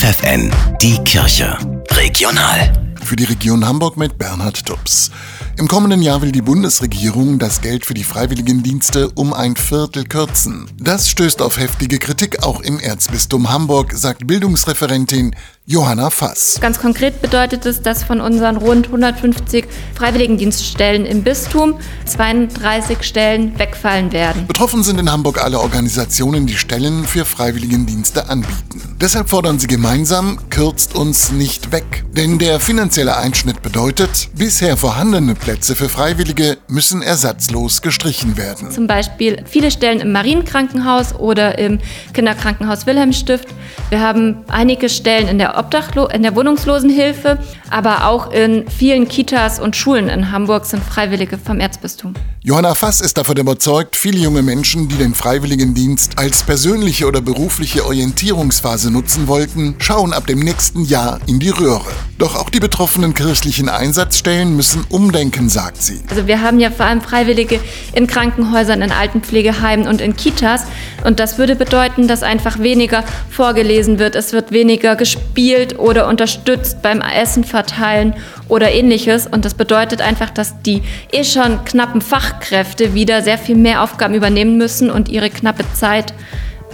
FFN, die Kirche. Regional. Für die Region Hamburg mit Bernhard Tubbs. Im kommenden Jahr will die Bundesregierung das Geld für die Freiwilligendienste um ein Viertel kürzen. Das stößt auf heftige Kritik auch im Erzbistum Hamburg, sagt Bildungsreferentin Johanna Fass. Ganz konkret bedeutet es, dass von unseren rund 150 Freiwilligendienststellen im Bistum 32 Stellen wegfallen werden. Betroffen sind in Hamburg alle Organisationen, die Stellen für Freiwilligendienste anbieten. Deshalb fordern sie gemeinsam, kürzt uns nicht weg. Denn der finanzielle Einschnitt bedeutet, bisher vorhandene Plätze für Freiwillige müssen ersatzlos gestrichen werden. Zum Beispiel viele Stellen im Marienkrankenhaus oder im Kinderkrankenhaus Wilhelmstift. Wir haben einige Stellen in der Obdachlo in der Wohnungslosenhilfe, aber auch in vielen Kitas und Schulen in Hamburg sind Freiwillige vom Erzbistum. Johanna Fass ist davon überzeugt, viele junge Menschen, die den Freiwilligendienst als persönliche oder berufliche Orientierungsphase nutzen wollten, schauen ab dem nächsten Jahr in die Röhre. Doch auch die betroffenen kirchlichen Einsatzstellen müssen umdenken, sagt sie. Also wir haben ja vor allem Freiwillige in Krankenhäusern, in Altenpflegeheimen und in Kitas. Und das würde bedeuten, dass einfach weniger vorgelesen wird. Es wird weniger gespielt oder unterstützt beim Essen verteilen oder ähnliches. Und das bedeutet einfach, dass die eh schon knappen Fachkräfte wieder sehr viel mehr Aufgaben übernehmen müssen und ihre knappe Zeit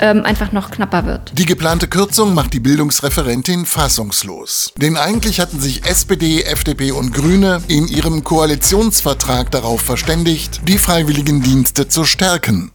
ähm, einfach noch knapper wird. Die geplante Kürzung macht die Bildungsreferentin fassungslos. Denn eigentlich hatten sich SPD, FDP und Grüne in ihrem Koalitionsvertrag darauf verständigt, die Freiwilligendienste zu stärken.